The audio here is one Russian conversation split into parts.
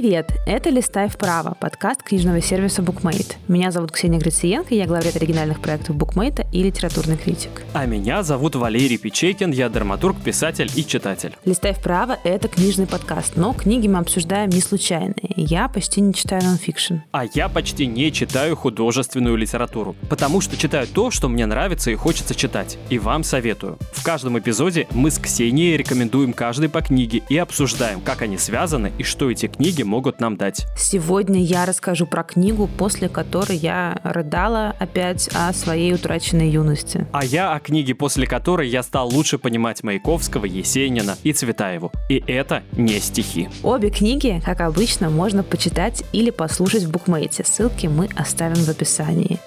Привет! Это «Листай вправо» – подкаст книжного сервиса BookMate. Меня зовут Ксения Грициенко, я главред оригинальных проектов BookMate и литературный критик. А меня зовут Валерий Печейкин, я драматург, писатель и читатель. «Листай вправо» – это книжный подкаст, но книги мы обсуждаем не случайные. Я почти не читаю нонфикшн. А я почти не читаю художественную литературу, потому что читаю то, что мне нравится и хочется читать. И вам советую. В каждом эпизоде мы с Ксенией рекомендуем каждый по книге и обсуждаем, как они связаны и что эти книги книги могут нам дать. Сегодня я расскажу про книгу, после которой я рыдала опять о своей утраченной юности. А я о книге, после которой я стал лучше понимать Маяковского, Есенина и Цветаеву. И это не стихи. Обе книги, как обычно, можно почитать или послушать в букмейте. Ссылки мы оставим в описании.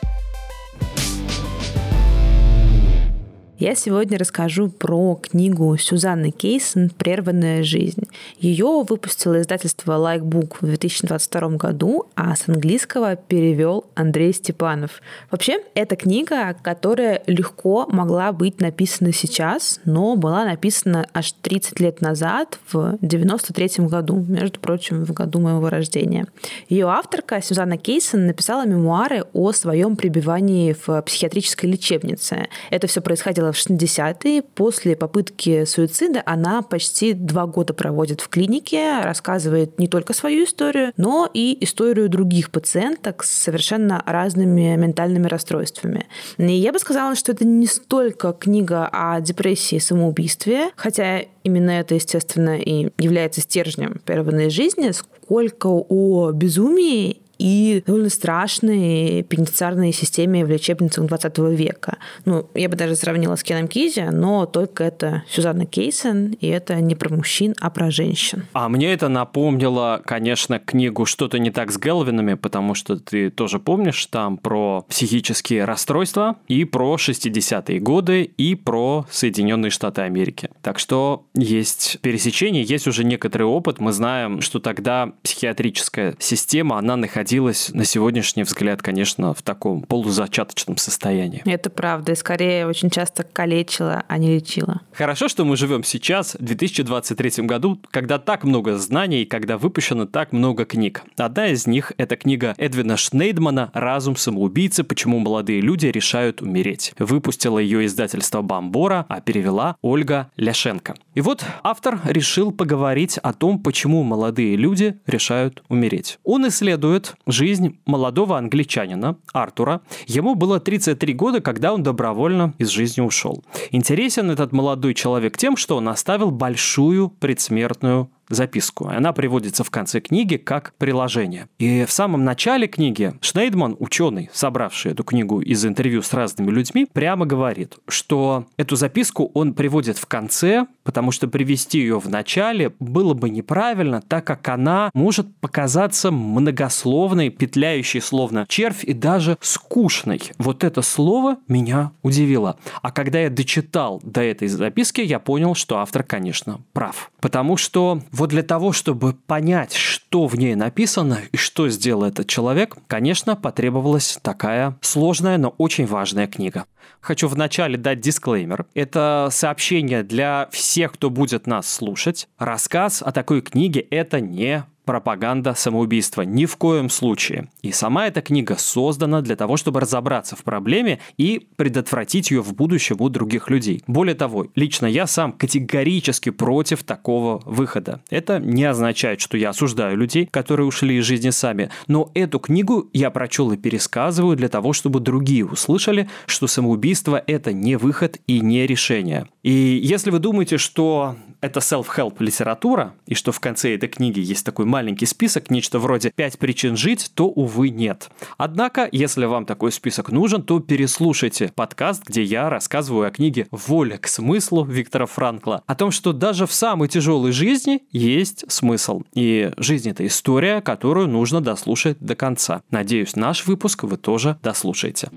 Я сегодня расскажу про книгу Сюзанны Кейсон «Прерванная жизнь». Ее выпустило издательство Like Book в 2022 году, а с английского перевел Андрей Степанов. Вообще, это книга, которая легко могла быть написана сейчас, но была написана аж 30 лет назад, в 93 году, между прочим, в году моего рождения. Ее авторка Сюзанна Кейсон написала мемуары о своем пребывании в психиатрической лечебнице. Это все происходило в 60-е. После попытки суицида она почти два года проводит в клинике, рассказывает не только свою историю, но и историю других пациенток с совершенно разными ментальными расстройствами. И я бы сказала, что это не столько книга о депрессии и самоубийстве, хотя именно это, естественно, и является стержнем прерванной жизни, сколько о безумии и довольно страшной пенитенциарной системе в лечебницах 20 века. Ну, я бы даже сравнила с Кеном Кизи, но только это Сюзанна Кейсон, и это не про мужчин, а про женщин. А мне это напомнило, конечно, книгу «Что-то не так с Гелвинами», потому что ты тоже помнишь там про психические расстройства и про 60-е годы и про Соединенные Штаты Америки. Так что есть пересечение, есть уже некоторый опыт. Мы знаем, что тогда психиатрическая система, она находилась находилась на сегодняшний взгляд, конечно, в таком полузачаточном состоянии. Это правда. И скорее очень часто калечила, а не лечила. Хорошо, что мы живем сейчас, в 2023 году, когда так много знаний, когда выпущено так много книг. Одна из них – это книга Эдвина Шнейдмана «Разум самоубийцы. Почему молодые люди решают умереть». Выпустила ее издательство «Бамбора», а перевела Ольга Ляшенко. И вот автор решил поговорить о том, почему молодые люди решают умереть. Он исследует жизнь молодого англичанина Артура. Ему было 33 года, когда он добровольно из жизни ушел. Интересен этот молодой человек тем, что он оставил большую предсмертную записку. Она приводится в конце книги как приложение. И в самом начале книги Шнейдман, ученый, собравший эту книгу из интервью с разными людьми, прямо говорит, что эту записку он приводит в конце, потому что привести ее в начале было бы неправильно, так как она может показаться многословной, петляющей словно червь и даже скучной. Вот это слово меня удивило. А когда я дочитал до этой записки, я понял, что автор, конечно, прав. Потому что вот для того, чтобы понять, что в ней написано и что сделал этот человек, конечно, потребовалась такая сложная, но очень важная книга. Хочу вначале дать дисклеймер. Это сообщение для всех, кто будет нас слушать. Рассказ о такой книге – это не пропаганда самоубийства. Ни в коем случае. И сама эта книга создана для того, чтобы разобраться в проблеме и предотвратить ее в будущем у других людей. Более того, лично я сам категорически против такого выхода. Это не означает, что я осуждаю людей, которые ушли из жизни сами, но эту книгу я прочел и пересказываю для того, чтобы другие услышали, что самоубийство – это не выход и не решение. И если вы думаете, что это self-help литература, и что в конце этой книги есть такой маленький список, нечто вроде «пять причин жить», то, увы, нет. Однако, если вам такой список нужен, то переслушайте подкаст, где я рассказываю о книге «Воля к смыслу» Виктора Франкла, о том, что даже в самой тяжелой жизни есть смысл. И жизнь – это история, которую нужно дослушать до конца. Надеюсь, наш выпуск вы тоже дослушаете.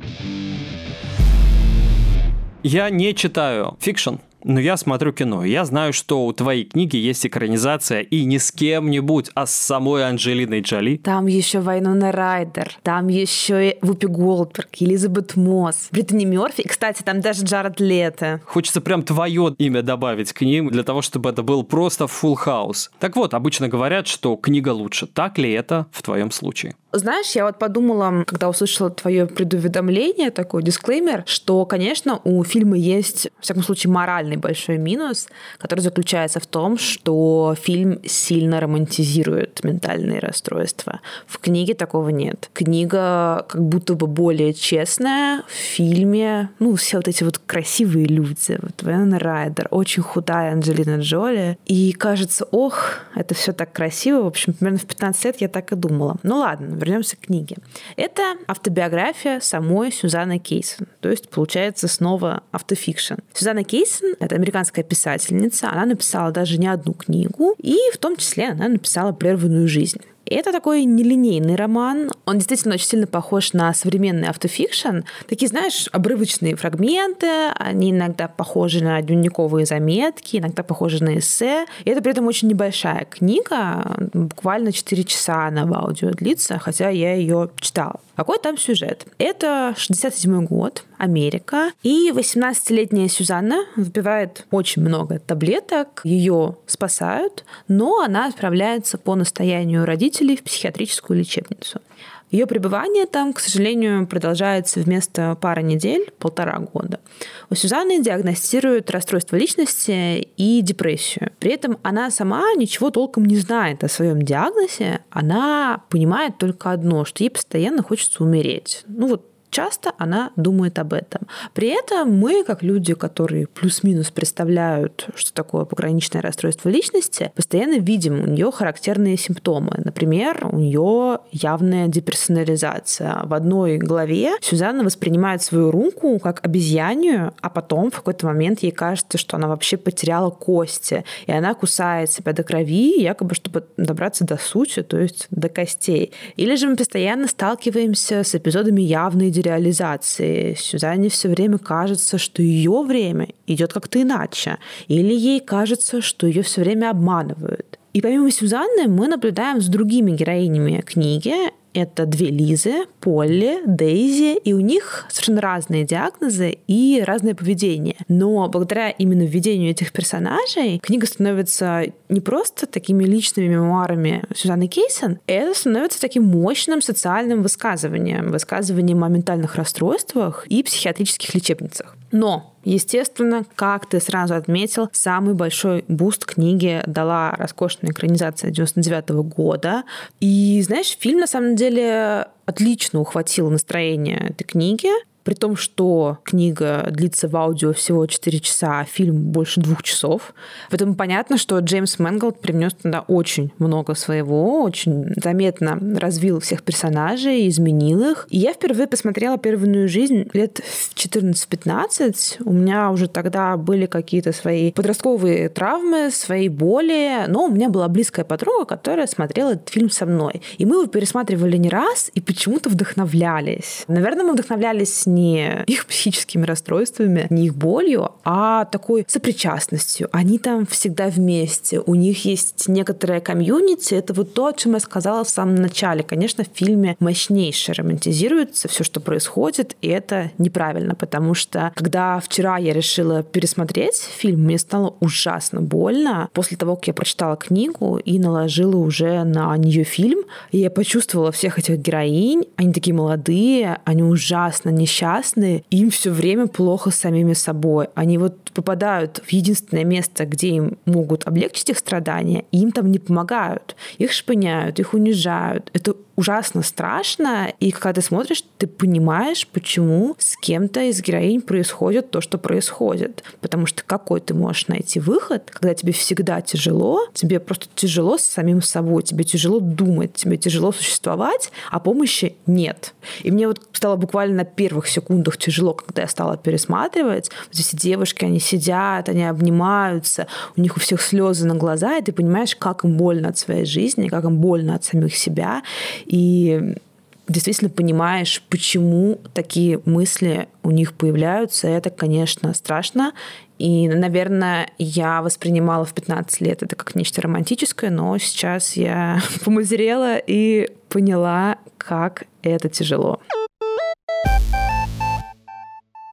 Я не читаю fiction, но я смотрю кино. Я знаю, что у твоей книги есть экранизация и не с кем-нибудь, а с самой Анджелиной Джоли. Там еще Вайнона Райдер, там еще и Вупи Голдберг, Элизабет Мосс, Британи Мерфи. И, кстати, там даже Джаред Лето. Хочется прям твое имя добавить к ним, для того, чтобы это был просто full house. Так вот, обычно говорят, что книга лучше. Так ли это в твоем случае? Знаешь, я вот подумала, когда услышала твое предуведомление, такой дисклеймер, что, конечно, у фильма есть, в всяком случае, моральный большой минус, который заключается в том, что фильм сильно романтизирует ментальные расстройства. В книге такого нет. Книга как будто бы более честная. В фильме, ну, все вот эти вот красивые люди, вот Вайнона Райдер, очень худая Анджелина Джоли. И кажется, ох, это все так красиво. В общем, примерно в 15 лет я так и думала. Ну ладно, вернемся к книге. Это автобиография самой Сюзанны Кейсон. То есть, получается, снова автофикшн. Сюзанна Кейсон — это американская писательница. Она написала даже не одну книгу, и в том числе она написала «Прерванную жизнь». Это такой нелинейный роман. Он действительно очень сильно похож на современный автофикшн. Такие, знаешь, обрывочные фрагменты. Они иногда похожи на дневниковые заметки, иногда похожи на эссе. И это при этом очень небольшая книга. Буквально 4 часа она в аудио длится, хотя я ее читала. Какой там сюжет? Это 67 год, Америка, и 18-летняя Сюзанна выпивает очень много таблеток, ее спасают, но она отправляется по настоянию родителей в психиатрическую лечебницу. Ее пребывание там, к сожалению, продолжается вместо пары недель полтора года. У Сюзанны диагностируют расстройство личности и депрессию. При этом она сама ничего толком не знает о своем диагнозе. Она понимает только одно, что ей постоянно хочется умереть. Ну вот часто она думает об этом. При этом мы, как люди, которые плюс-минус представляют, что такое пограничное расстройство личности, постоянно видим у нее характерные симптомы. Например, у нее явная деперсонализация. В одной главе Сюзанна воспринимает свою руку как обезьянию, а потом в какой-то момент ей кажется, что она вообще потеряла кости, и она кусает себя до крови, якобы чтобы добраться до сути, то есть до костей. Или же мы постоянно сталкиваемся с эпизодами явной реализации. Сюзанне все время кажется, что ее время идет как-то иначе. Или ей кажется, что ее все время обманывают. И помимо Сюзанны мы наблюдаем с другими героинями книги. Это две Лизы, Полли, Дейзи, и у них совершенно разные диагнозы и разное поведение. Но благодаря именно введению этих персонажей книга становится не просто такими личными мемуарами Сюзанны Кейсон, это становится таким мощным социальным высказыванием, высказыванием о ментальных расстройствах и психиатрических лечебницах. Но Естественно, как ты сразу отметил, самый большой буст книги дала роскошная экранизация 99 года. И, знаешь, фильм на самом деле отлично ухватил настроение этой книги при том, что книга длится в аудио всего 4 часа, а фильм больше двух часов. Поэтому понятно, что Джеймс Мэнголд привнес туда очень много своего, очень заметно развил всех персонажей, изменил их. И я впервые посмотрела «Прерванную жизнь» лет в 14-15. У меня уже тогда были какие-то свои подростковые травмы, свои боли, но у меня была близкая подруга, которая смотрела этот фильм со мной. И мы его пересматривали не раз и почему-то вдохновлялись. Наверное, мы вдохновлялись не их психическими расстройствами, не их болью, а такой сопричастностью. Они там всегда вместе. У них есть некоторая комьюнити. Это вот то, о чем я сказала в самом начале. Конечно, в фильме мощнейше романтизируется все, что происходит, и это неправильно, потому что когда вчера я решила пересмотреть фильм, мне стало ужасно больно после того, как я прочитала книгу и наложила уже на нее фильм, и я почувствовала всех этих героинь. Они такие молодые, они ужасно несчастные несчастные, им все время плохо с самими собой. Они вот попадают в единственное место, где им могут облегчить их страдания, и им там не помогают. Их шпыняют, их унижают. Это ужасно страшно, и когда ты смотришь, ты понимаешь, почему с кем-то из героинь происходит то, что происходит. Потому что какой ты можешь найти выход, когда тебе всегда тяжело, тебе просто тяжело с самим собой, тебе тяжело думать, тебе тяжело существовать, а помощи нет. И мне вот стало буквально на первых секундах тяжело, когда я стала пересматривать. Вот эти девушки, они сидят, они обнимаются, у них у всех слезы на глаза, и ты понимаешь, как им больно от своей жизни, как им больно от самих себя. И действительно понимаешь, почему такие мысли у них появляются. Это, конечно, страшно. И, наверное, я воспринимала в 15 лет это как нечто романтическое, но сейчас я помазерела и поняла, как это тяжело.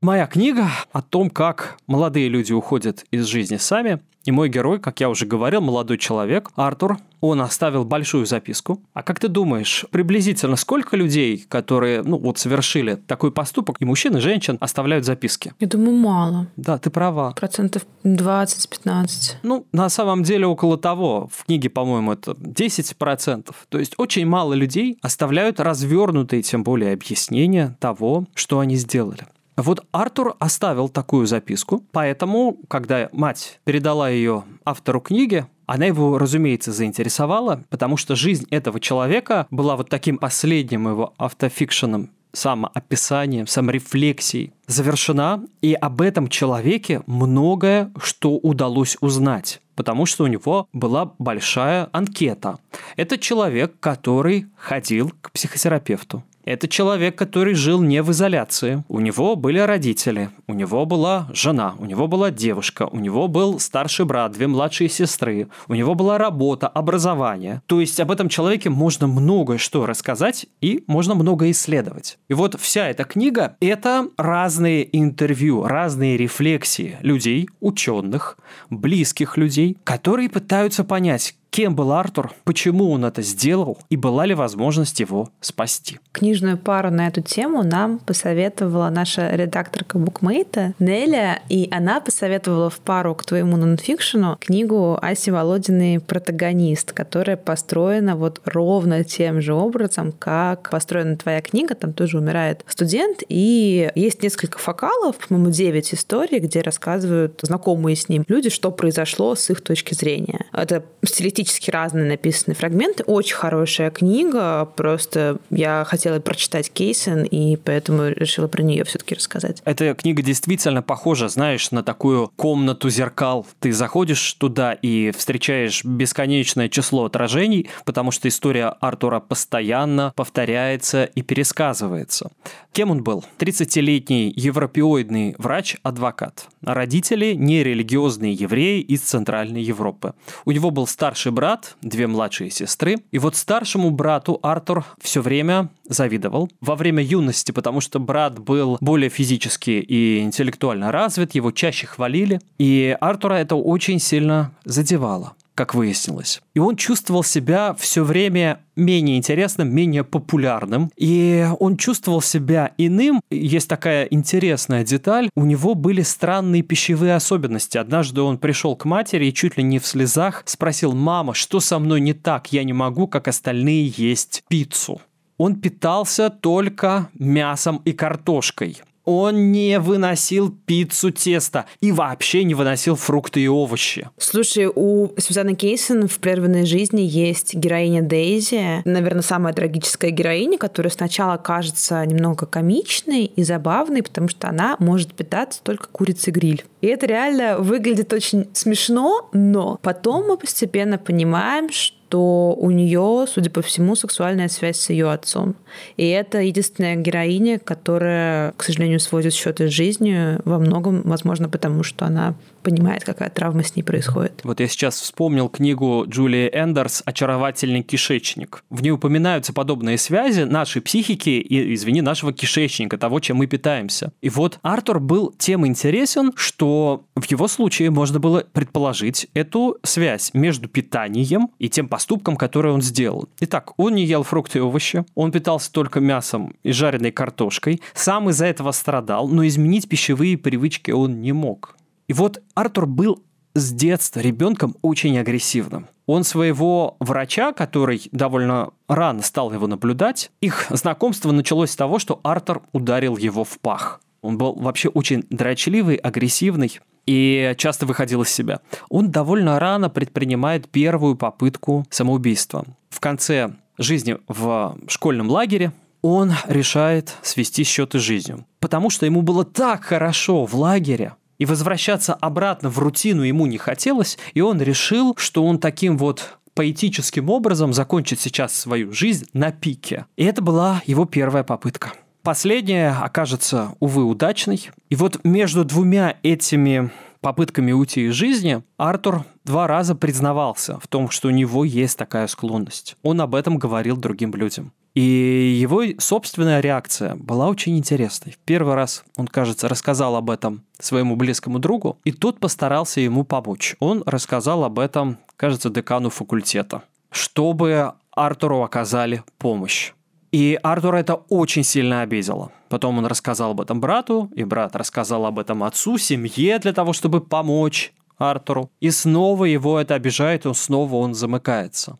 Моя книга о том, как молодые люди уходят из жизни сами, и мой герой, как я уже говорил, молодой человек, Артур, он оставил большую записку. А как ты думаешь, приблизительно сколько людей, которые, ну, вот совершили такой поступок, и мужчин, и женщин, оставляют записки? Я думаю, мало. Да, ты права. Процентов 20-15. Ну, на самом деле около того. В книге, по-моему, это 10%. То есть очень мало людей оставляют развернутые, тем более, объяснения того, что они сделали. Вот Артур оставил такую записку, поэтому, когда мать передала ее автору книги, она его, разумеется, заинтересовала, потому что жизнь этого человека была вот таким последним его автофикшеном самоописанием, саморефлексией завершена, и об этом человеке многое что удалось узнать потому что у него была большая анкета. Это человек, который ходил к психотерапевту. Это человек, который жил не в изоляции. У него были родители, у него была жена, у него была девушка, у него был старший брат, две младшие сестры, у него была работа, образование. То есть об этом человеке можно многое что рассказать и можно много исследовать. И вот вся эта книга – это разные интервью, разные рефлексии людей, ученых, близких людей, которые пытаются понять, Кем был Артур, почему он это сделал и была ли возможность его спасти. Книжную пару на эту тему нам посоветовала наша редакторка букмейта Неля, и она посоветовала в пару к твоему нонфикшену книгу Аси Володиной «Протагонист», которая построена вот ровно тем же образом, как построена твоя книга. Там тоже умирает студент, и есть несколько фокалов, по-моему, 9 историй, где рассказывают знакомые с ним люди, что произошло с их точки зрения. Это стилистически стилистически разные написаны фрагменты. Очень хорошая книга. Просто я хотела прочитать Кейсен, и поэтому решила про нее все-таки рассказать. Эта книга действительно похожа, знаешь, на такую комнату зеркал. Ты заходишь туда и встречаешь бесконечное число отражений, потому что история Артура постоянно повторяется и пересказывается. Кем он был? 30-летний европеоидный врач-адвокат. Родители – нерелигиозные евреи из Центральной Европы. У него был старший старший брат, две младшие сестры. И вот старшему брату Артур все время завидовал. Во время юности, потому что брат был более физически и интеллектуально развит, его чаще хвалили. И Артура это очень сильно задевало как выяснилось. И он чувствовал себя все время менее интересным, менее популярным. И он чувствовал себя иным. Есть такая интересная деталь. У него были странные пищевые особенности. Однажды он пришел к матери и чуть ли не в слезах спросил, «Мама, что со мной не так? Я не могу, как остальные, есть пиццу». Он питался только мясом и картошкой он не выносил пиццу теста и вообще не выносил фрукты и овощи. Слушай, у Сюзанны Кейсон в «Прерванной жизни» есть героиня Дейзи, наверное, самая трагическая героиня, которая сначала кажется немного комичной и забавной, потому что она может питаться только курицей гриль. И это реально выглядит очень смешно, но потом мы постепенно понимаем, что что у нее, судя по всему, сексуальная связь с ее отцом. И это единственная героиня, которая, к сожалению, сводит счеты с жизнью во многом, возможно, потому что она понимает, какая травма с ней происходит. Вот я сейчас вспомнил книгу Джулии Эндерс «Очаровательный кишечник». В ней упоминаются подобные связи нашей психики и, извини, нашего кишечника, того, чем мы питаемся. И вот Артур был тем интересен, что в его случае можно было предположить эту связь между питанием и тем поступком, который он сделал. Итак, он не ел фрукты и овощи, он питался только мясом и жареной картошкой, сам из-за этого страдал, но изменить пищевые привычки он не мог. И вот Артур был с детства ребенком очень агрессивным. Он своего врача, который довольно рано стал его наблюдать, их знакомство началось с того, что Артур ударил его в пах. Он был вообще очень дрочливый, агрессивный и часто выходил из себя. Он довольно рано предпринимает первую попытку самоубийства. В конце жизни в школьном лагере он решает свести счеты с жизнью. Потому что ему было так хорошо в лагере, и возвращаться обратно в рутину ему не хотелось, и он решил, что он таким вот поэтическим образом закончить сейчас свою жизнь на пике. И это была его первая попытка. Последняя окажется, увы, удачной. И вот между двумя этими попытками уйти из жизни, Артур два раза признавался в том, что у него есть такая склонность. Он об этом говорил другим людям. И его собственная реакция была очень интересной. В первый раз он, кажется, рассказал об этом своему близкому другу, и тот постарался ему помочь. Он рассказал об этом, кажется, декану факультета, чтобы Артуру оказали помощь. И Артура это очень сильно обидело. Потом он рассказал об этом брату, и брат рассказал об этом отцу, семье для того, чтобы помочь Артуру. И снова его это обижает, и снова он замыкается.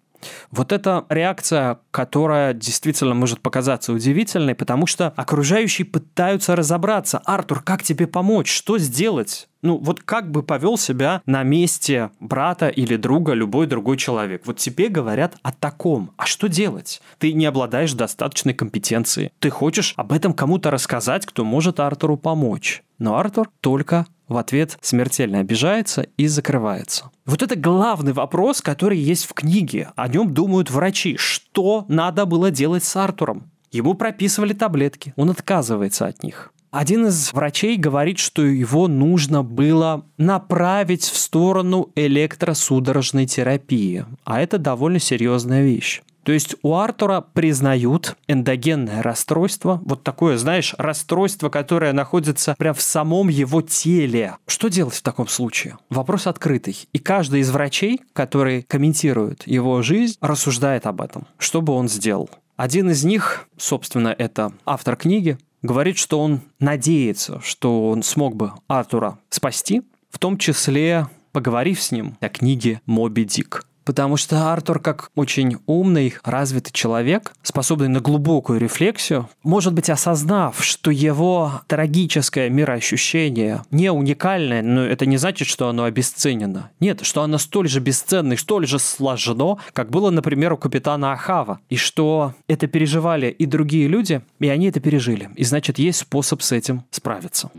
Вот эта реакция, которая действительно может показаться удивительной, потому что окружающие пытаются разобраться. Артур, как тебе помочь? Что сделать? Ну, вот как бы повел себя на месте брата или друга любой другой человек? Вот тебе говорят о таком. А что делать? Ты не обладаешь достаточной компетенцией. Ты хочешь об этом кому-то рассказать, кто может Артуру помочь. Но Артур только в ответ смертельно обижается и закрывается. Вот это главный вопрос, который есть в книге. О нем думают врачи. Что надо было делать с Артуром? Ему прописывали таблетки, он отказывается от них. Один из врачей говорит, что его нужно было направить в сторону электросудорожной терапии, а это довольно серьезная вещь. То есть у Артура признают эндогенное расстройство, вот такое, знаешь, расстройство, которое находится прямо в самом его теле. Что делать в таком случае? Вопрос открытый. И каждый из врачей, которые комментируют его жизнь, рассуждает об этом. Что бы он сделал? Один из них, собственно, это автор книги, говорит, что он надеется, что он смог бы Артура спасти, в том числе поговорив с ним о книге «Моби Дик». Потому что Артур, как очень умный, развитый человек, способный на глубокую рефлексию, может быть, осознав, что его трагическое мироощущение не уникальное, но это не значит, что оно обесценено. Нет, что оно столь же бесценно столь же сложно, как было, например, у капитана Ахава. И что это переживали и другие люди, и они это пережили. И значит, есть способ с этим справиться.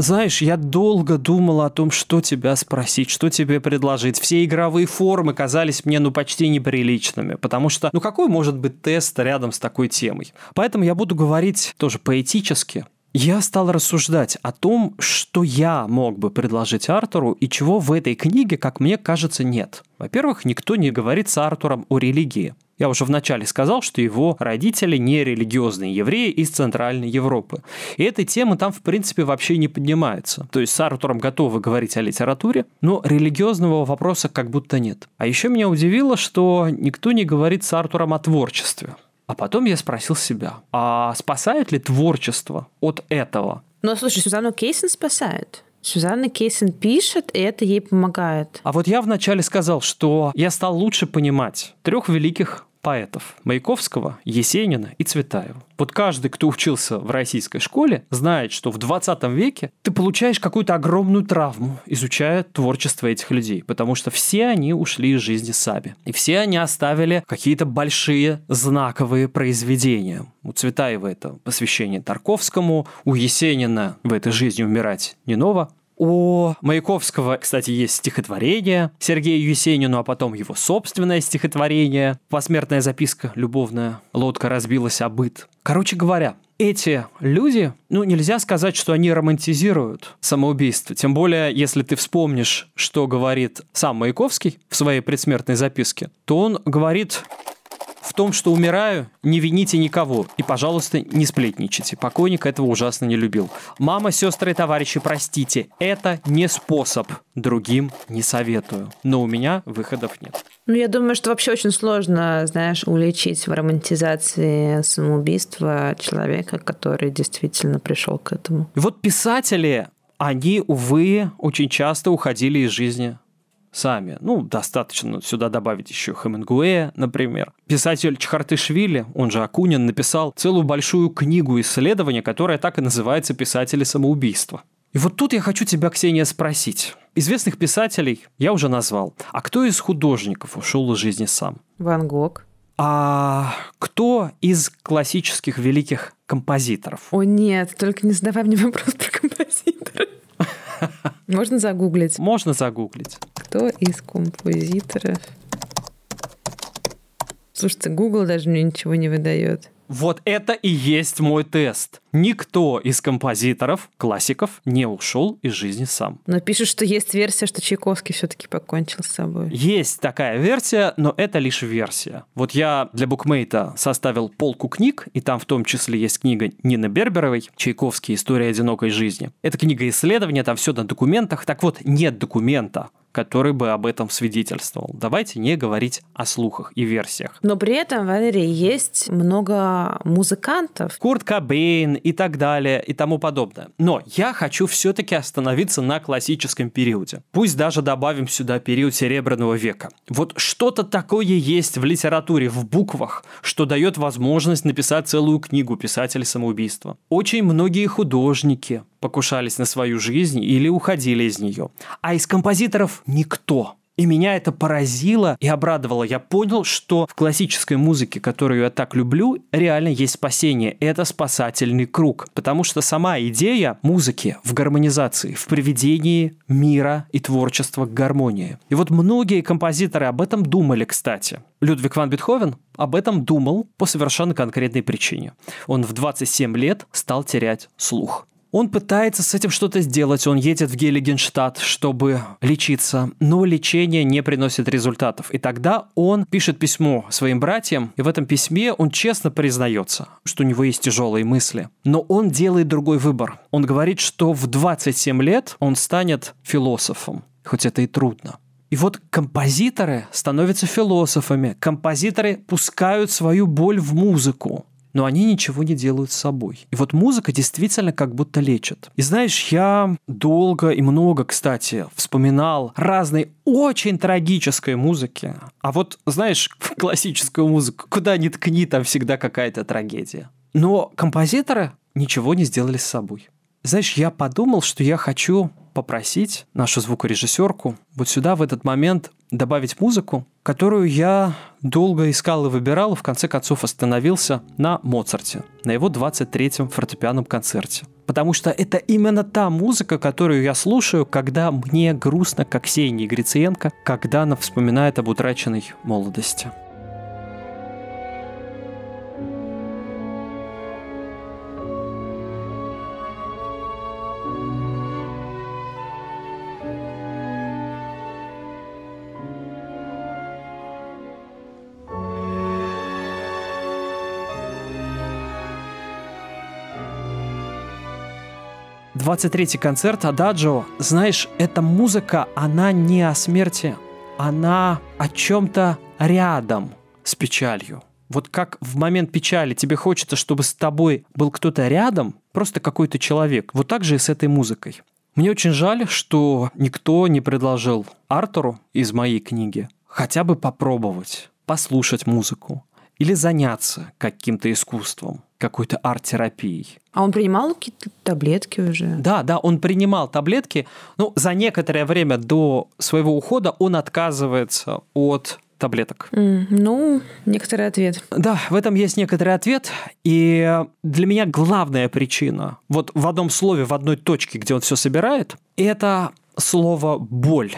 Знаешь, я долго думал о том, что тебя спросить, что тебе предложить. Все игровые формы казались мне ну почти неприличными, потому что ну какой может быть тест рядом с такой темой? Поэтому я буду говорить тоже поэтически, я стал рассуждать о том, что я мог бы предложить Артуру и чего в этой книге, как мне кажется, нет. Во-первых, никто не говорит с Артуром о религии. Я уже вначале сказал, что его родители не религиозные евреи из Центральной Европы. И эта тема там, в принципе, вообще не поднимается. То есть с Артуром готовы говорить о литературе, но религиозного вопроса как будто нет. А еще меня удивило, что никто не говорит с Артуром о творчестве. А потом я спросил себя, а спасает ли творчество от этого? Ну, слушай, Сюзанну Кейсин спасает. Сюзанна Кейсин пишет, и это ей помогает. А вот я вначале сказал, что я стал лучше понимать трех великих поэтов Маяковского, Есенина и Цветаева. Вот каждый, кто учился в российской школе, знает, что в 20 веке ты получаешь какую-то огромную травму, изучая творчество этих людей, потому что все они ушли из жизни сами. И все они оставили какие-то большие знаковые произведения. У Цветаева это посвящение Тарковскому, у Есенина в этой жизни умирать не ново, у Маяковского, кстати, есть стихотворение Сергею Есенину, а потом его собственное стихотворение «Посмертная записка любовная, лодка разбилась о быт». Короче говоря, эти люди, ну, нельзя сказать, что они романтизируют самоубийство. Тем более, если ты вспомнишь, что говорит сам Маяковский в своей предсмертной записке, то он говорит том, что умираю, не вините никого. И, пожалуйста, не сплетничайте. Покойник этого ужасно не любил. Мама, сестры и товарищи, простите, это не способ. Другим не советую. Но у меня выходов нет. Ну, я думаю, что вообще очень сложно, знаешь, уличить в романтизации самоубийства человека, который действительно пришел к этому. И вот писатели, они, увы, очень часто уходили из жизни сами. Ну, достаточно сюда добавить еще Хемингуэя, например. Писатель Чхартышвили, он же Акунин, написал целую большую книгу исследования, которая так и называется «Писатели самоубийства». И вот тут я хочу тебя, Ксения, спросить. Известных писателей я уже назвал. А кто из художников ушел из жизни сам? Ван Гог. А кто из классических великих композиторов? О нет, только не задавай мне вопрос про композитора. Можно загуглить? Можно загуглить. Кто из композиторов? Слушайте, Google даже мне ничего не выдает. Вот это и есть мой тест. Никто из композиторов, классиков, не ушел из жизни сам. Но пишут, что есть версия, что Чайковский все-таки покончил с собой. Есть такая версия, но это лишь версия. Вот я для букмейта составил полку книг, и там в том числе есть книга Нины Берберовой «Чайковский. История одинокой жизни». Это книга исследования, там все на документах. Так вот, нет документа который бы об этом свидетельствовал. Давайте не говорить о слухах и версиях. Но при этом, Валерий, есть много музыкантов. Курт Кобейн и так далее и тому подобное. Но я хочу все-таки остановиться на классическом периоде. Пусть даже добавим сюда период Серебряного века. Вот что-то такое есть в литературе, в буквах, что дает возможность написать целую книгу писателя самоубийства. Очень многие художники, покушались на свою жизнь или уходили из нее. А из композиторов никто. И меня это поразило и обрадовало. Я понял, что в классической музыке, которую я так люблю, реально есть спасение. Это спасательный круг. Потому что сама идея музыки в гармонизации, в приведении мира и творчества к гармонии. И вот многие композиторы об этом думали, кстати. Людвиг ван Бетховен об этом думал по совершенно конкретной причине. Он в 27 лет стал терять слух. Он пытается с этим что-то сделать, он едет в Гелигенштадт, чтобы лечиться, но лечение не приносит результатов. И тогда он пишет письмо своим братьям, и в этом письме он честно признается, что у него есть тяжелые мысли. Но он делает другой выбор. Он говорит, что в 27 лет он станет философом, хоть это и трудно. И вот композиторы становятся философами, композиторы пускают свою боль в музыку но они ничего не делают с собой. И вот музыка действительно как будто лечит. И знаешь, я долго и много, кстати, вспоминал разные очень трагической музыки. А вот, знаешь, классическую музыку, куда ни ткни, там всегда какая-то трагедия. Но композиторы ничего не сделали с собой. Знаешь, я подумал, что я хочу попросить нашу звукорежиссерку вот сюда в этот момент добавить музыку, которую я долго искал и выбирал, и в конце концов остановился на Моцарте, на его 23-м фортепианном концерте. Потому что это именно та музыка, которую я слушаю, когда мне грустно, как Ксении Грициенко, когда она вспоминает об утраченной молодости. 23-й концерт Ададжо, знаешь, эта музыка, она не о смерти, она о чем-то рядом с печалью. Вот как в момент печали тебе хочется, чтобы с тобой был кто-то рядом, просто какой-то человек. Вот так же и с этой музыкой. Мне очень жаль, что никто не предложил Артуру из моей книги хотя бы попробовать послушать музыку или заняться каким-то искусством какой-то арт-терапией. А он принимал какие-то таблетки уже? Да, да, он принимал таблетки. Ну, за некоторое время до своего ухода он отказывается от таблеток. Mm, ну, некоторый ответ. Да, в этом есть некоторый ответ. И для меня главная причина, вот в одном слове, в одной точке, где он все собирает, это слово «боль».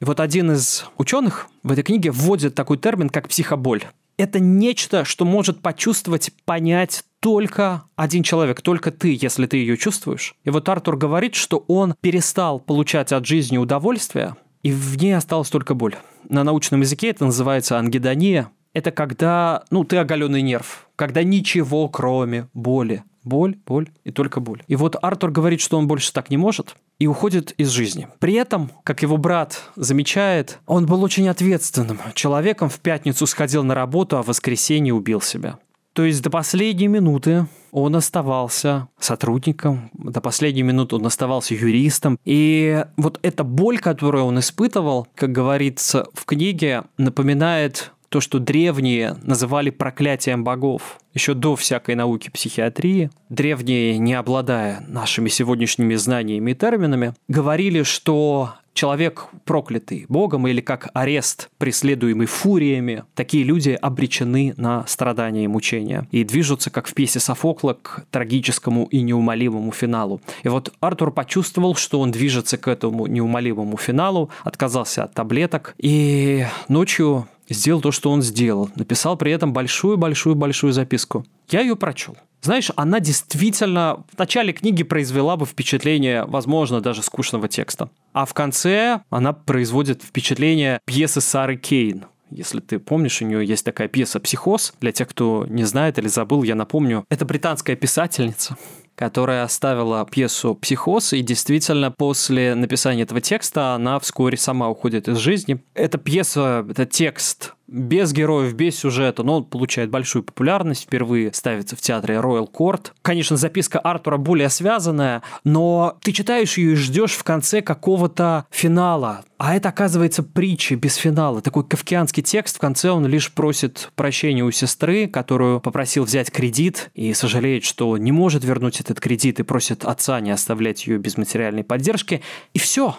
И вот один из ученых в этой книге вводит такой термин, как психоболь это нечто, что может почувствовать, понять только один человек, только ты, если ты ее чувствуешь. И вот Артур говорит, что он перестал получать от жизни удовольствие, и в ней осталась только боль. На научном языке это называется ангидония. Это когда, ну, ты оголенный нерв, когда ничего кроме боли. Боль, боль и только боль. И вот Артур говорит, что он больше так не может, и уходит из жизни. При этом, как его брат замечает, он был очень ответственным человеком, в пятницу сходил на работу, а в воскресенье убил себя. То есть до последней минуты он оставался сотрудником, до последней минуты он оставался юристом. И вот эта боль, которую он испытывал, как говорится в книге, напоминает то, что древние называли проклятием богов, еще до всякой науки психиатрии, древние, не обладая нашими сегодняшними знаниями и терминами, говорили, что человек проклятый Богом или как арест, преследуемый фуриями, такие люди обречены на страдания и мучения и движутся, как в пьесе Софокла, к трагическому и неумолимому финалу. И вот Артур почувствовал, что он движется к этому неумолимому финалу, отказался от таблеток и ночью сделал то, что он сделал. Написал при этом большую-большую-большую записку. Я ее прочел. Знаешь, она действительно в начале книги произвела бы впечатление, возможно, даже скучного текста. А в конце она производит впечатление пьесы Сары Кейн. Если ты помнишь, у нее есть такая пьеса «Психоз». Для тех, кто не знает или забыл, я напомню. Это британская писательница, которая оставила пьесу «Психоз», и действительно после написания этого текста она вскоре сама уходит из жизни. Эта пьеса, это текст без героев, без сюжета, но он получает большую популярность, впервые ставится в театре Royal Court. Конечно, записка Артура более связанная, но ты читаешь ее и ждешь в конце какого-то финала. А это, оказывается, притча без финала. Такой кавкианский текст. В конце он лишь просит прощения у сестры, которую попросил взять кредит, и сожалеет, что не может вернуть этот кредит, и просит отца не оставлять ее без материальной поддержки. И все.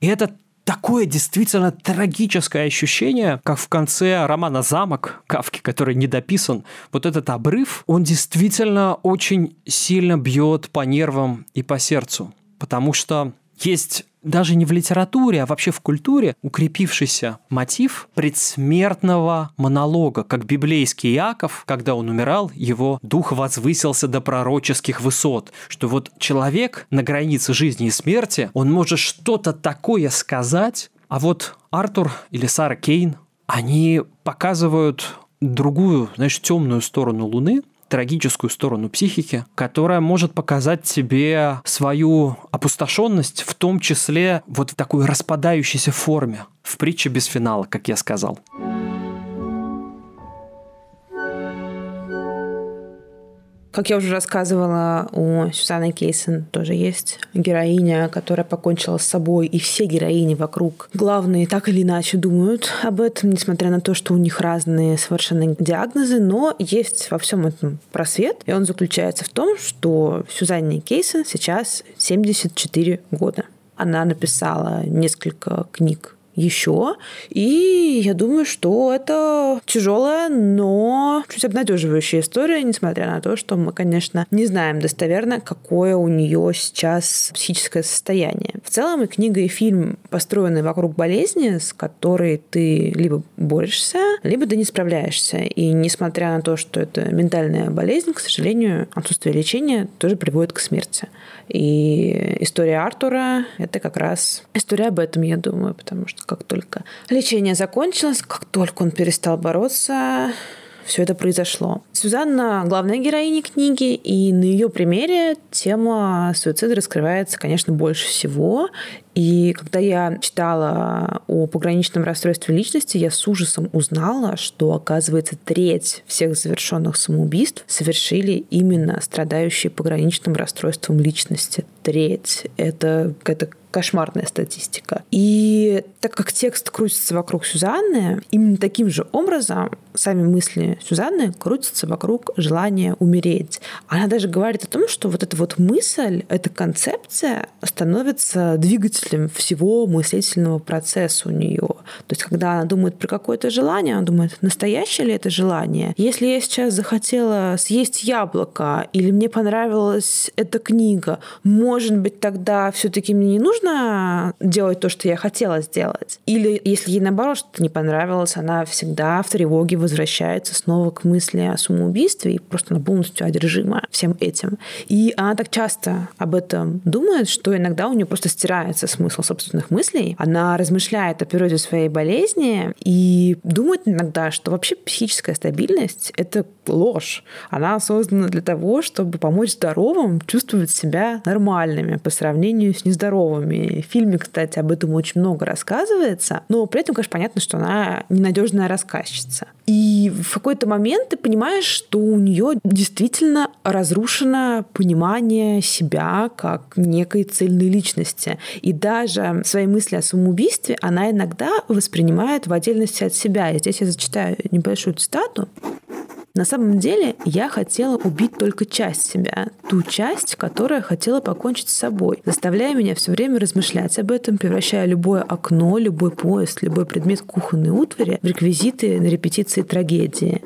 И это такое действительно трагическое ощущение, как в конце романа «Замок» Кавки, который не дописан. Вот этот обрыв, он действительно очень сильно бьет по нервам и по сердцу. Потому что есть даже не в литературе, а вообще в культуре укрепившийся мотив предсмертного монолога, как библейский Иаков, когда он умирал, его дух возвысился до пророческих высот, что вот человек на границе жизни и смерти, он может что-то такое сказать, а вот Артур или Сара Кейн, они показывают другую, знаешь, темную сторону Луны, трагическую сторону психики, которая может показать тебе свою опустошенность, в том числе вот в такой распадающейся форме, в притче без финала, как я сказал. Как я уже рассказывала, у Сюзанны Кейсон тоже есть героиня, которая покончила с собой, и все героини вокруг главные так или иначе думают об этом, несмотря на то, что у них разные совершенно диагнозы, но есть во всем этом просвет, и он заключается в том, что Сюзанне Кейсон сейчас 74 года. Она написала несколько книг еще. И я думаю, что это тяжелая, но чуть обнадеживающая история, несмотря на то, что мы, конечно, не знаем достоверно, какое у нее сейчас психическое состояние. В целом и книга, и фильм построены вокруг болезни, с которой ты либо борешься, либо ты не справляешься. И несмотря на то, что это ментальная болезнь, к сожалению, отсутствие лечения тоже приводит к смерти. И история Артура — это как раз история об этом, я думаю, потому что как только лечение закончилось, как только он перестал бороться, все это произошло. Сюзанна — главная героиня книги, и на ее примере тема суицида раскрывается, конечно, больше всего. И когда я читала о пограничном расстройстве личности, я с ужасом узнала, что, оказывается, треть всех завершенных самоубийств совершили именно страдающие пограничным расстройством личности. Треть. Это какая-то кошмарная статистика. И так как текст крутится вокруг Сюзанны, именно таким же образом сами мысли Сюзанны крутятся вокруг желания умереть. Она даже говорит о том, что вот эта вот мысль, эта концепция становится двигателем всего мыслительного процесса у нее. То есть, когда она думает про какое-то желание, она думает, настоящее ли это желание? Если я сейчас захотела съесть яблоко, или мне понравилась эта книга, может быть, тогда все-таки мне не нужно делать то, что я хотела сделать. Или если ей наоборот что-то не понравилось, она всегда в тревоге возвращается снова к мысли о самоубийстве, и просто она полностью одержима всем этим. И она так часто об этом думает, что иногда у нее просто стирается смысл собственных мыслей. Она размышляет о природе своей болезни и думает иногда, что вообще психическая стабильность — это ложь. Она создана для того, чтобы помочь здоровым чувствовать себя нормальными по сравнению с нездоровыми. В фильме, кстати, об этом очень много рассказывается, но при этом, конечно, понятно, что она ненадежная рассказчица. И в какой-то момент ты понимаешь, что у нее действительно разрушено понимание себя как некой цельной личности. И даже свои мысли о самоубийстве она иногда воспринимает в отдельности от себя. И здесь я зачитаю небольшую цитату. На самом деле я хотела убить только часть себя, ту часть, которая хотела покончить с собой, заставляя меня все время размышлять об этом, превращая любое окно, любой поезд, любой предмет кухонной утвари в реквизиты на репетиции трагедии.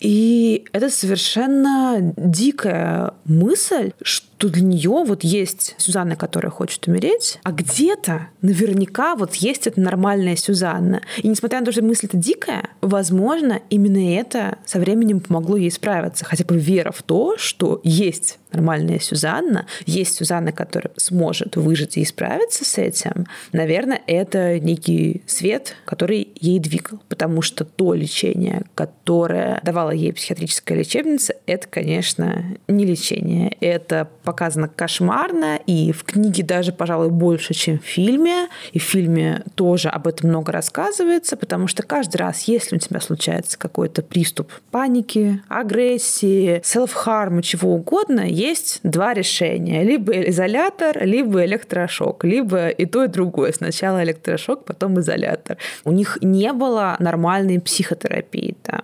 И это совершенно дикая мысль, что для нее вот есть Сюзанна, которая хочет умереть, а где-то наверняка вот есть эта нормальная Сюзанна. И несмотря на то, что мысль это дикая, возможно, именно это со временем помогло ей справиться. Хотя бы вера в то, что есть нормальная Сюзанна, есть Сюзанна, которая сможет выжить и справиться с этим, наверное, это некий свет, который ей двигал. Потому что то лечение, которое давала ей психиатрическая лечебница, это, конечно, не лечение. Это показано кошмарно, и в книге даже, пожалуй, больше, чем в фильме. И в фильме тоже об этом много рассказывается, потому что каждый раз, если у тебя случается какой-то приступ паники, агрессии, селф-харма, чего угодно, есть два решения. Либо изолятор, либо электрошок. Либо и то, и другое. Сначала электрошок, потом изолятор. У них не было нормальной психотерапии там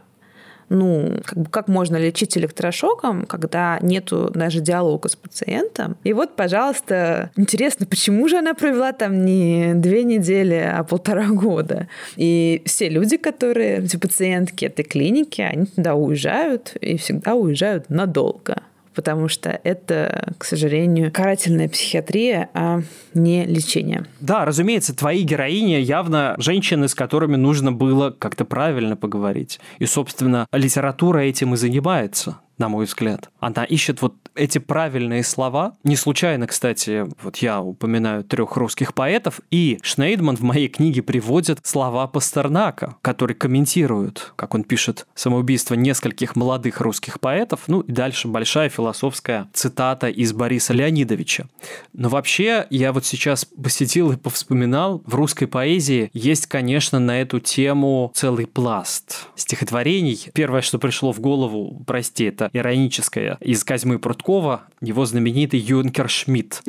ну, как, бы, как можно лечить электрошоком, когда нету даже диалога с пациентом. И вот, пожалуйста, интересно, почему же она провела там не две недели, а полтора года? И все люди, которые, эти пациентки этой клиники, они туда уезжают и всегда уезжают надолго потому что это, к сожалению, карательная психиатрия, а не лечение. Да, разумеется, твои героини явно женщины, с которыми нужно было как-то правильно поговорить. И, собственно, литература этим и занимается на мой взгляд. Она ищет вот эти правильные слова. Не случайно, кстати, вот я упоминаю трех русских поэтов, и Шнейдман в моей книге приводит слова Пастернака, который комментирует, как он пишет, самоубийство нескольких молодых русских поэтов, ну и дальше большая философская цитата из Бориса Леонидовича. Но вообще, я вот сейчас посетил и повспоминал, в русской поэзии есть, конечно, на эту тему целый пласт стихотворений. Первое, что пришло в голову, прости, это что ироническое из Козьмы Пруткова, его знаменитый Юнкер Шмидт.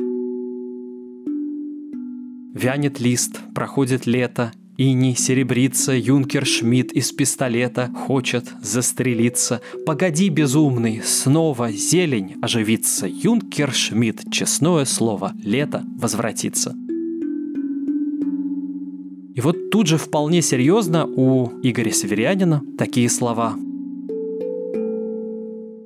Вянет лист, проходит лето, и не серебрится юнкер Шмидт из пистолета хочет застрелиться. Погоди, безумный, снова зелень оживится. Юнкер Шмидт, честное слово, лето возвратится. И вот тут же вполне серьезно у Игоря Северянина такие слова.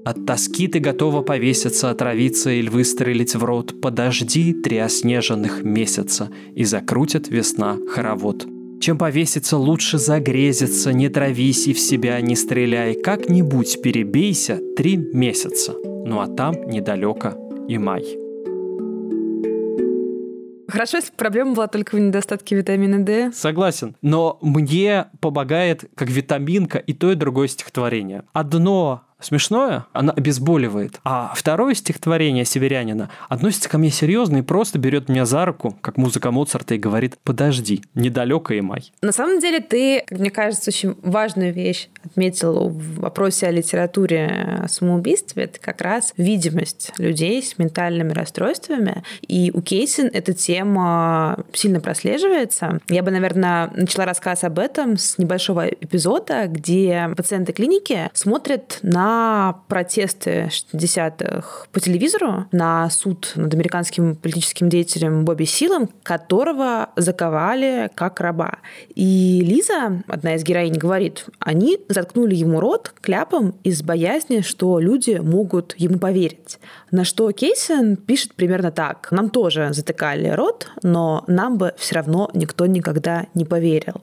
От тоски ты готова повеситься, отравиться или выстрелить в рот. Подожди три оснеженных месяца, и закрутит весна хоровод. Чем повеситься, лучше загрезиться, не травись и в себя не стреляй. Как-нибудь перебейся три месяца. Ну а там недалеко и май. Хорошо, если проблема была только в недостатке витамина D. Согласен. Но мне помогает как витаминка и то, и другое стихотворение. Одно смешное, она обезболивает. А второе стихотворение северянина относится ко мне серьезно и просто берет меня за руку, как музыка Моцарта, и говорит «подожди, недалеко и май». На самом деле ты, мне кажется, очень важную вещь отметил в вопросе о литературе о самоубийстве. Это как раз видимость людей с ментальными расстройствами. И у Кейсин эта тема сильно прослеживается. Я бы, наверное, начала рассказ об этом с небольшого эпизода, где пациенты клиники смотрят на протесты 60-х по телевизору, на суд над американским политическим деятелем Бобби Силом, которого заковали как раба. И Лиза, одна из героинь, говорит, они заткнули ему рот кляпом из боязни, что люди могут ему поверить. На что Кейсен пишет примерно так. Нам тоже затыкали рот, но нам бы все равно никто никогда не поверил.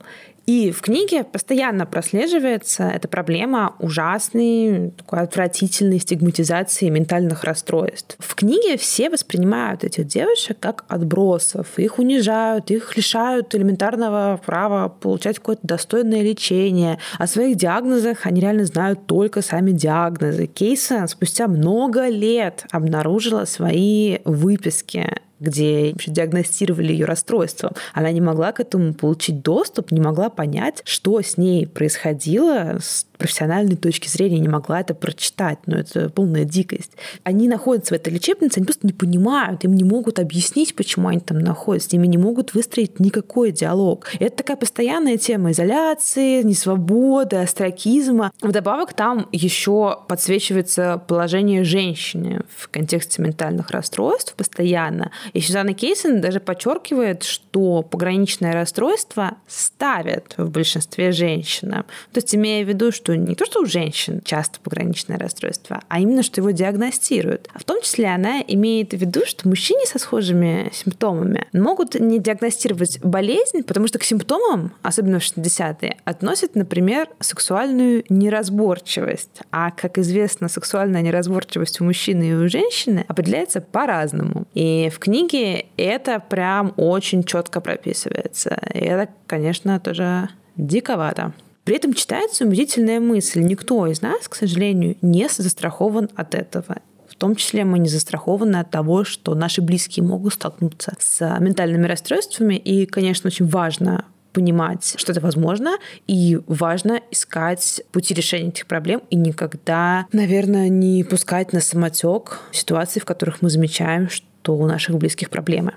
И в книге постоянно прослеживается эта проблема ужасной, такой отвратительной стигматизации ментальных расстройств. В книге все воспринимают этих девушек как отбросов. Их унижают, их лишают элементарного права получать какое-то достойное лечение. О своих диагнозах они реально знают только сами диагнозы. Кейса спустя много лет обнаружила свои выписки где диагностировали ее расстройство. Она не могла к этому получить доступ, не могла понять, что с ней происходило профессиональной точки зрения не могла это прочитать, но это полная дикость. Они находятся в этой лечебнице, они просто не понимают, им не могут объяснить, почему они там находятся, с ними не могут выстроить никакой диалог. И это такая постоянная тема изоляции, несвободы, астракизма. Вдобавок там еще подсвечивается положение женщины в контексте ментальных расстройств постоянно. И Сюзанна Кейсон даже подчеркивает, что пограничное расстройство ставят в большинстве женщин. То есть имея в виду, что не то, что у женщин часто пограничное расстройство, а именно, что его диагностируют. А в том числе она имеет в виду, что мужчины со схожими симптомами могут не диагностировать болезнь, потому что к симптомам, особенно в 60-е, относят, например, сексуальную неразборчивость. А, как известно, сексуальная неразборчивость у мужчины и у женщины определяется по-разному. И в книге это прям очень четко прописывается. И это, конечно, тоже диковато. При этом читается убедительная мысль. Никто из нас, к сожалению, не застрахован от этого. В том числе мы не застрахованы от того, что наши близкие могут столкнуться с ментальными расстройствами. И, конечно, очень важно понимать, что это возможно, и важно искать пути решения этих проблем и никогда, наверное, не пускать на самотек ситуации, в которых мы замечаем, что у наших близких проблемы.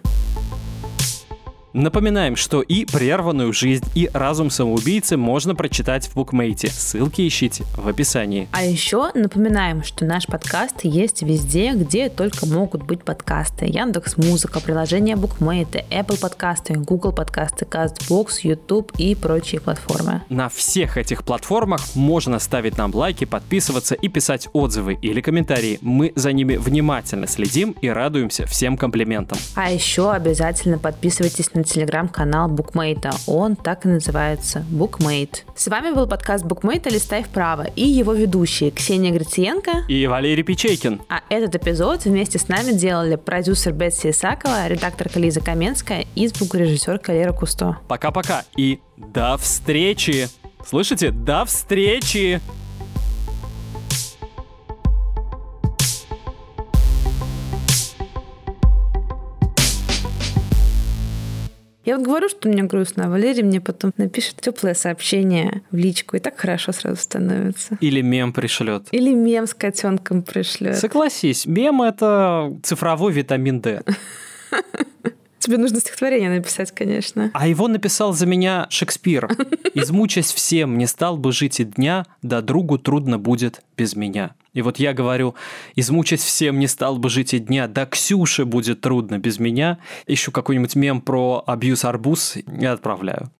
Напоминаем, что и «Прерванную жизнь», и «Разум самоубийцы» можно прочитать в букмейте. Ссылки ищите в описании. А еще напоминаем, что наш подкаст есть везде, где только могут быть подкасты. Яндекс Музыка, приложение букмейты, Apple подкасты, Google подкасты, CastBox, YouTube и прочие платформы. На всех этих платформах можно ставить нам лайки, подписываться и писать отзывы или комментарии. Мы за ними внимательно следим и радуемся всем комплиментам. А еще обязательно подписывайтесь на на телеграм-канал Букмейта. Он так и называется – Букмейт. С вами был подкаст Букмейта «Листай вправо» и его ведущие Ксения Гриценко и Валерий Печейкин. А этот эпизод вместе с нами делали продюсер Бетси Исакова, редактор Лиза Каменская и звукорежиссер Лера Кусто. Пока-пока и до встречи! Слышите? До встречи! Я вот говорю, что мне грустно, а Валерий мне потом напишет теплое сообщение в личку, и так хорошо сразу становится. Или мем пришлет. Или мем с котенком пришлет. Согласись, мем это цифровой витамин D. Тебе нужно стихотворение написать, конечно. А его написал за меня Шекспир. «Измучась всем, не стал бы жить и дня, да другу трудно будет без меня». И вот я говорю, измучаясь всем, не стал бы жить и дня, да Ксюше будет трудно без меня. Ищу какой-нибудь мем про абьюз-арбуз и отправляю.